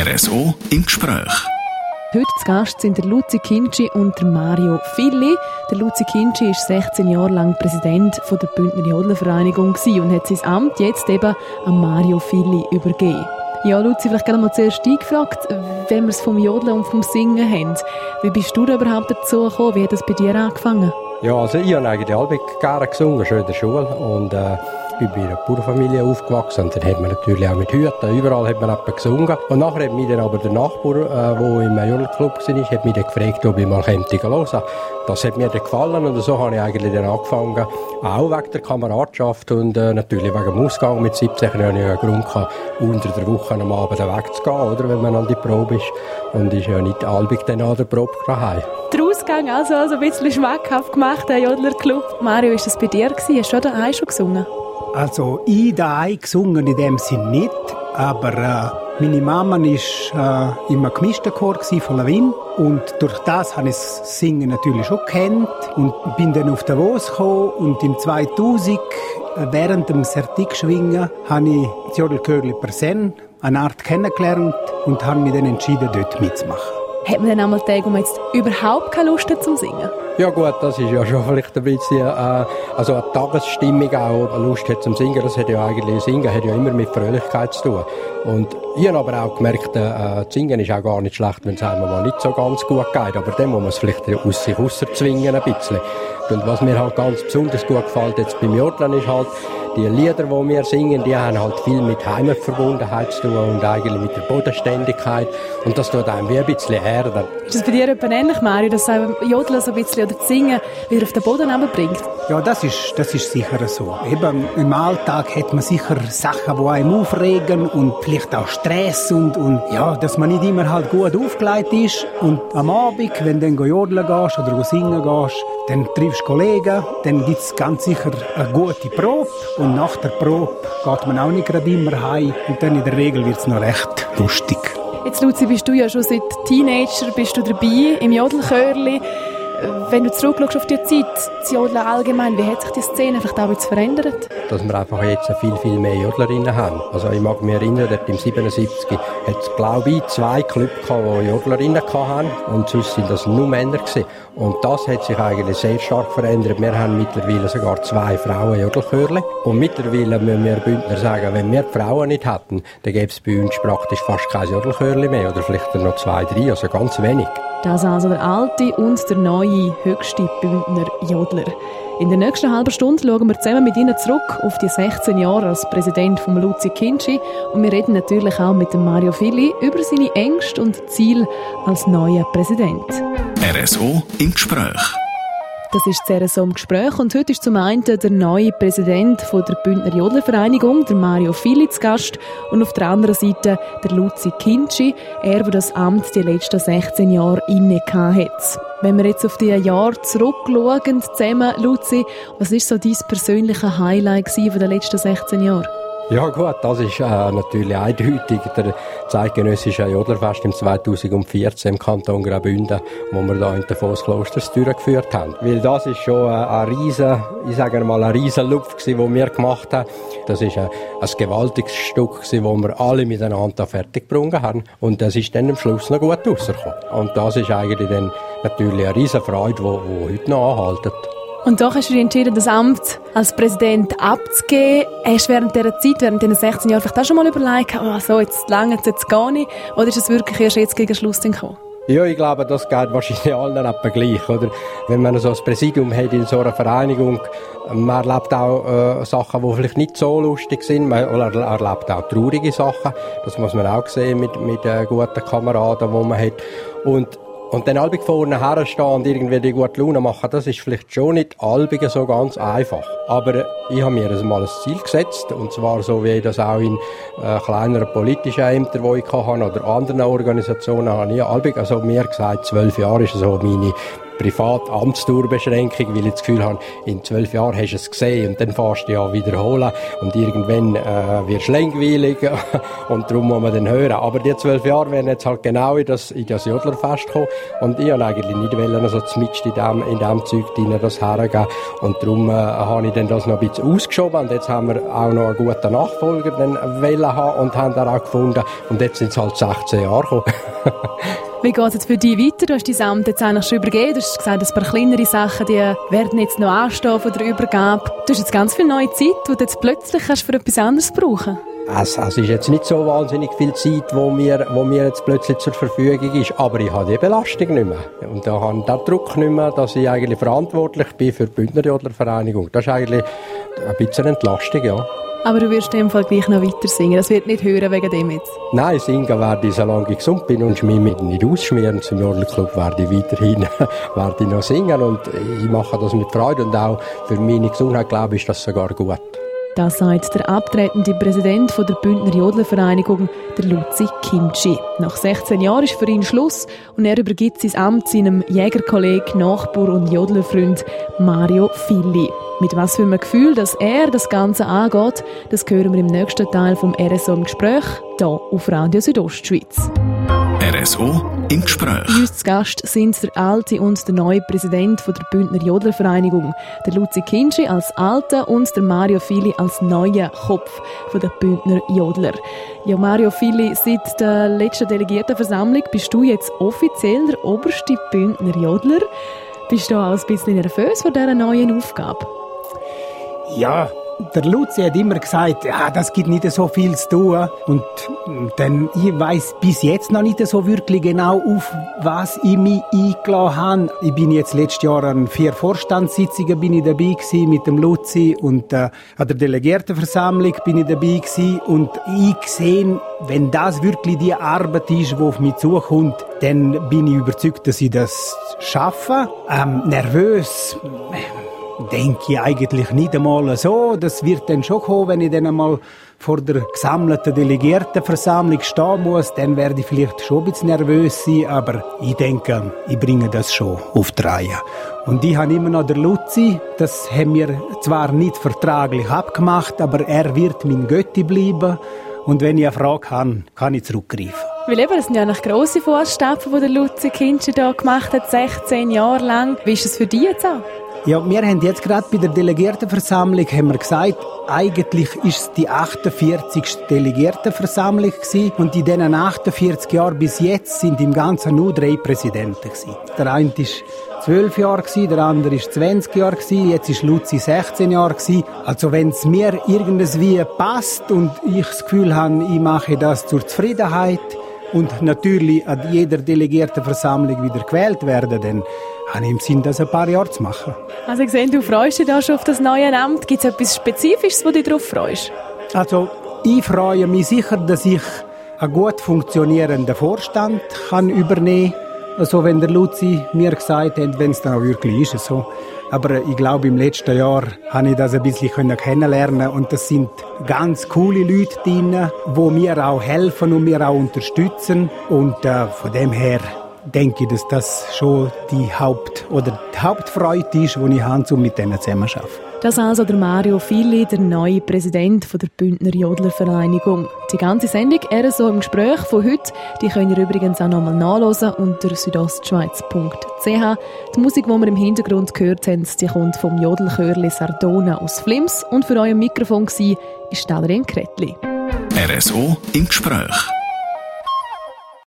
RSO im Gespräch. Heute zu Gast sind der Luzi Kinci und der Mario Filli. Der Luzi Kinci ist 16 Jahre lang Präsident von der Bündner Jodlervereinigung und hat sein Amt jetzt eben an Mario Filli übergeben. Ja, Luzi, vielleicht gerne mal zuerst eingefragt, wenn wir es vom Jodeln und vom Singen haben. Wie bist du da überhaupt dazu gekommen? Wie hat das bei dir angefangen? Ja, also ich habe eigentlich alle gerne gesungen, schon in der Schule. Und äh, bin bei einer Bauernfamilie aufgewachsen und dann hat man natürlich auch mit Hüten, überall hat man etwas gesungen. Und nachher hat mich dann aber der Nachbar, der äh, im Jodelclub war, hat mich dann gefragt, ob ich mal könnte hören Das hat mir dann gefallen und so habe ich eigentlich dann angefangen, auch wegen der Kameradschaft und äh, natürlich wegen dem Ausgang. Mit 17 hatte ich einen Grund, gehabt, unter der Woche am Abend wegzugehen, oder, wenn man an die Probe ist. Und ist ja nicht albig dann an der Probe daheim. Der Ausgang also, also ein bisschen schmackhaft gemacht, der Jodlerclub. Mario, ist das bei dir gewesen? Hast du daheim schon gesungen? Also ich daheim gesungen in dem Sinn nicht, aber äh, meine Mama war äh, im gemischten Chor von Lawin und durch das habe ich das Singen natürlich schon kennt und bin dann auf Davos gekommen und im 2000 äh, während dem Sertik-Schwingen habe ich das Jodelchörli Persen eine Art kennengelernt und habe mich dann entschieden, dort mitzumachen. Hat man dann einmal Tage, wo man jetzt überhaupt keine Lust hat zum Singen? Ja gut, das ist ja schon vielleicht ein bisschen, äh, also eine Tagesstimmung auch, Lust hat zum Singen, das hat ja eigentlich, Singen hat ja immer mit Fröhlichkeit zu tun. Und ich habe aber auch gemerkt, äh, Singen ist auch gar nicht schlecht, wenn es einem mal nicht so ganz gut geht, aber dann muss man es vielleicht aus sich rauszwingen ein bisschen. Und was mir halt ganz besonders gut gefällt jetzt beim Jodeln ist halt, die Lieder, die wir singen, die haben halt viel mit Heimatverbundenheit zu tun und eigentlich mit der Bodenständigkeit. Und das tut einem wie ein bisschen erden. Ist das bei dir etwa ähnlich, Mario, dass einem Jodeln so ein bisschen oder Singen wieder auf den Boden bringt? Ja, das ist, das ist sicher so. Eben, im Alltag hat man sicher Sachen, die einem aufregen und vielleicht auch Stress und, und ja, dass man nicht immer halt gut aufgelegt ist. Und am Abend, wenn du dann jodeln gehst oder singen gehst, dann triffst du Kollegen, dann gibt es ganz sicher eine gute Probe und nach der Probe geht man auch nicht gerade immer heim und dann in der Regel wird es noch recht lustig. Jetzt, Luzi, bist du ja schon seit Teenager bist du dabei im Jodelchörli. Wenn du zurückschaust auf die Zeit, das Jodeln allgemein, wie hat sich die Szene auch jetzt verändert? Dass wir einfach jetzt viel, viel mehr Jodlerinnen haben. Also ich mag mich erinnern, dort im 77 hat es, glaube ich, zwei Clubs gehabt, die Jodlerinnen hatten und sonst sind das nur Männer gewesen. Und das hat sich eigentlich sehr stark verändert. Wir haben mittlerweile sogar zwei Frauen Jodelchörli. Und mittlerweile müssen wir Bündner sagen, wenn wir die Frauen nicht hätten, dann gäbe es bei uns praktisch fast kein Jodelchörli mehr oder vielleicht noch zwei, drei, also ganz wenig. Das also der alte und der neue höchste Bündner Jodler. In der nächsten halben Stunde schauen wir zusammen mit Ihnen zurück auf die 16 Jahre als Präsident von Luzi Kinci und wir reden natürlich auch mit dem Mario Fili über seine Ängste und Ziele als neuer Präsident. RSO im Gespräch. Das ist das RSO im Gespräch und heute ist zum einen der neue Präsident der Bündner Jodlervereinigung, der Mario Fili, zu Gast und auf der anderen Seite der Luzi Kinci, er, der das Amt die letzten 16 Jahre inne hat. Wenn wir jetzt auf die Jahre zurückschauen, zusammen, Luzi, was ist so dein persönliches Highlight von den letzten 16 Jahren? Ja gut, das ist äh, natürlich eindeutig der zeitgenössische Jodlerfest im 2014 im Kanton Graubünden, wo wir da in den Vossklosters durchgeführt haben. Weil das ist schon äh, ein riesen, ich sage mal, ein riesen Lupf gewesen, den wir gemacht haben. Das ist ein, ein gewaltiges Stück gewesen, wo wir alle miteinander fertig gebracht haben. Und das ist dann am Schluss noch gut rausgekommen. Und das ist eigentlich dann natürlich eine riesen Freude, die heute noch anhaltet. Und doch hast du dich entschieden, das Amt als Präsident abzugeben. Hast du während dieser Zeit, während diesen 16 Jahren, vielleicht auch schon mal überlegt, oh, so, jetzt lange, jetzt, jetzt gar nicht? Oder ist es wirklich erst jetzt gegen Schluss gekommen? Ja, ich glaube, das geht wahrscheinlich allen etwa gleich, oder? Wenn man so ein Präsidium hat in so einer Vereinigung, man erlebt auch äh, Sachen, die vielleicht nicht so lustig sind, man erlebt auch traurige Sachen. Das muss man auch sehen mit, mit äh, guten Kameraden, die man hat. Und und dann albig vorne herstehen und irgendwie die gute Laune machen, das ist vielleicht schon nicht albig so ganz einfach. Aber ich habe mir das mal als Ziel gesetzt, und zwar so wie ich das auch in äh, kleineren politischen Ämtern, die ich hatte, oder anderen Organisationen, habe ich albig, also mir gesagt, zwölf Jahre ist so meine privat Amtsdauerbeschränkung, weil ich das Gefühl habe, in zwölf Jahren hast du es gesehen und dann fährst du ja wiederholen und irgendwann äh, wirst du langweilig und darum muss man dann hören. Aber die zwölf Jahre werden jetzt halt genau in das, in das Jodlerfest kommen und ich wollte eigentlich nicht wollen, also zumindest in dem, in dem Zeug rein, das hergeben und darum äh, habe ich dann das noch ein bisschen ausgeschoben und jetzt haben wir auch noch einen guten Nachfolger dann wollen haben und haben dann auch gefunden und jetzt sind es halt 16 Jahre gekommen. Wie geht es jetzt für dich weiter? Du hast dein Amt jetzt eigentlich schon übergeben. Du hast gesagt, ein paar kleinere Sachen die werden jetzt noch anstehen von der Übergabe. Du hast jetzt ganz viel neue Zeit, die du jetzt plötzlich kannst für etwas anderes brauchen es, es ist jetzt nicht so wahnsinnig viel Zeit, wo mir, wo mir jetzt plötzlich zur Verfügung ist, aber ich habe die Belastung nicht mehr. Und da habe ich den Druck nicht mehr, dass ich eigentlich verantwortlich bin für die Bündnerjodlervereinigung. Das ist eigentlich ein bisschen Entlastung, ja. Aber du wirst in dem Fall gleich noch weiter singen. Das wird nicht hören wegen dem jetzt. Nein, singen werde ich, solange ich gesund bin und mich nicht ausschmieren. Zum Jodlerclub werde ich weiterhin werde ich noch singen und ich mache das mit Freude und auch für meine Gesundheit, glaube ich, ist das sogar gut. Das sagt der abtretende Präsident der Bündner Jodlervereinigung, der Luzi Kimchi. Nach 16 Jahren ist für ihn Schluss und er übergibt sein Amt seinem Jägerkollegen, Nachbar und Jodlerfreund Mario Filli. Mit was für einem Gefühl, dass er das Ganze angeht, das hören wir im nächsten Teil vom RSO im Gespräch, hier auf Radio Südostschweiz. RSO im Gespräch. Bei uns zu Gast sind der alte und der neue Präsident der Bündner Jodlervereinigung, der Luzi Kinschi als alter und der Mario Fili als neuer Kopf der Bündner Jodler. Ja, Mario Fili, seit der letzten Delegiertenversammlung bist du jetzt offiziell der oberste Bündner Jodler. Bist du auch ein bisschen nervös vor dieser neuen Aufgabe? Ja, der Luzi hat immer gesagt, ja, das gibt nicht so viel zu tun. Und dann, ich weiß bis jetzt noch nicht so wirklich genau, auf was ich mich eingeladen habe. Ich bin jetzt letztes Jahr an vier Vorstandssitzungen bin ich dabei gewesen mit dem Luzi und äh, an der Delegiertenversammlung bin ich dabei gewesen. Und ich sehe, wenn das wirklich die Arbeit ist, die auf mich zukommt, dann bin ich überzeugt, dass ich das schaffe. Ähm, nervös denke ich eigentlich nicht einmal so. Das wird dann schon kommen, wenn ich dann einmal vor der gesammelten Delegiertenversammlung stehen muss, dann werde ich vielleicht schon ein bisschen nervös sein, aber ich denke, ich bringe das schon auf die Reihe. Und ich habe immer noch der Luzi, das haben wir zwar nicht vertraglich abgemacht, aber er wird mein Götti bleiben und wenn ich eine Frage habe, kann ich zurückgreifen. Weil eben, das sind ja noch grosse Fußstapfen, die der Luzi Kinscher hier gemacht hat, 16 Jahre lang. Wie ist es für dich jetzt auch? Ja, wir haben jetzt gerade bei der Delegiertenversammlung haben wir gesagt, eigentlich ist es die 48. Delegiertenversammlung gewesen und in diesen 48 Jahren bis jetzt sind im Ganzen nur drei Präsidenten gewesen. Der eine ist zwölf Jahre gewesen, der andere ist 20 Jahre gewesen, jetzt ist Luzi 16 Jahre gewesen. Also wenn es mir irgendwie passt und ich das Gefühl habe, ich mache das zur Zufriedenheit und natürlich an jeder Delegiertenversammlung wieder gewählt werden, dann habe ich im Sinn, das ein paar Jahre zu machen. Also ich sehe, du freust dich da schon auf das neue Amt. Gibt es etwas Spezifisches, wo du dich darauf freust? Also ich freue mich sicher, dass ich einen gut funktionierenden Vorstand kann übernehmen kann. Also wenn der Luzi mir gesagt hat, wenn es dann auch wirklich ist, so. Aber ich glaube, im letzten Jahr habe ich das ein bisschen kennenlernen und das sind ganz coole Leute drin, die mir auch helfen und mir auch unterstützen. Und äh, von dem her denke ich, dass das schon die Haupt- oder die Hauptfreude ist, die ich habe, um mit denen zusammenzuarbeiten. Das also der Mario Fili, der neue Präsident der Bündner Jodlervereinigung. Die ganze Sendung «Er so im Gespräch» von heute, die könnt ihr übrigens auch nochmal nachlesen unter südostschweiz.ch. Die Musik, die wir im Hintergrund gehört haben, die kommt vom Jodelchörli Sardona aus Flims und für euer Mikrofon war Adrian Kretli. RSO im Gespräch.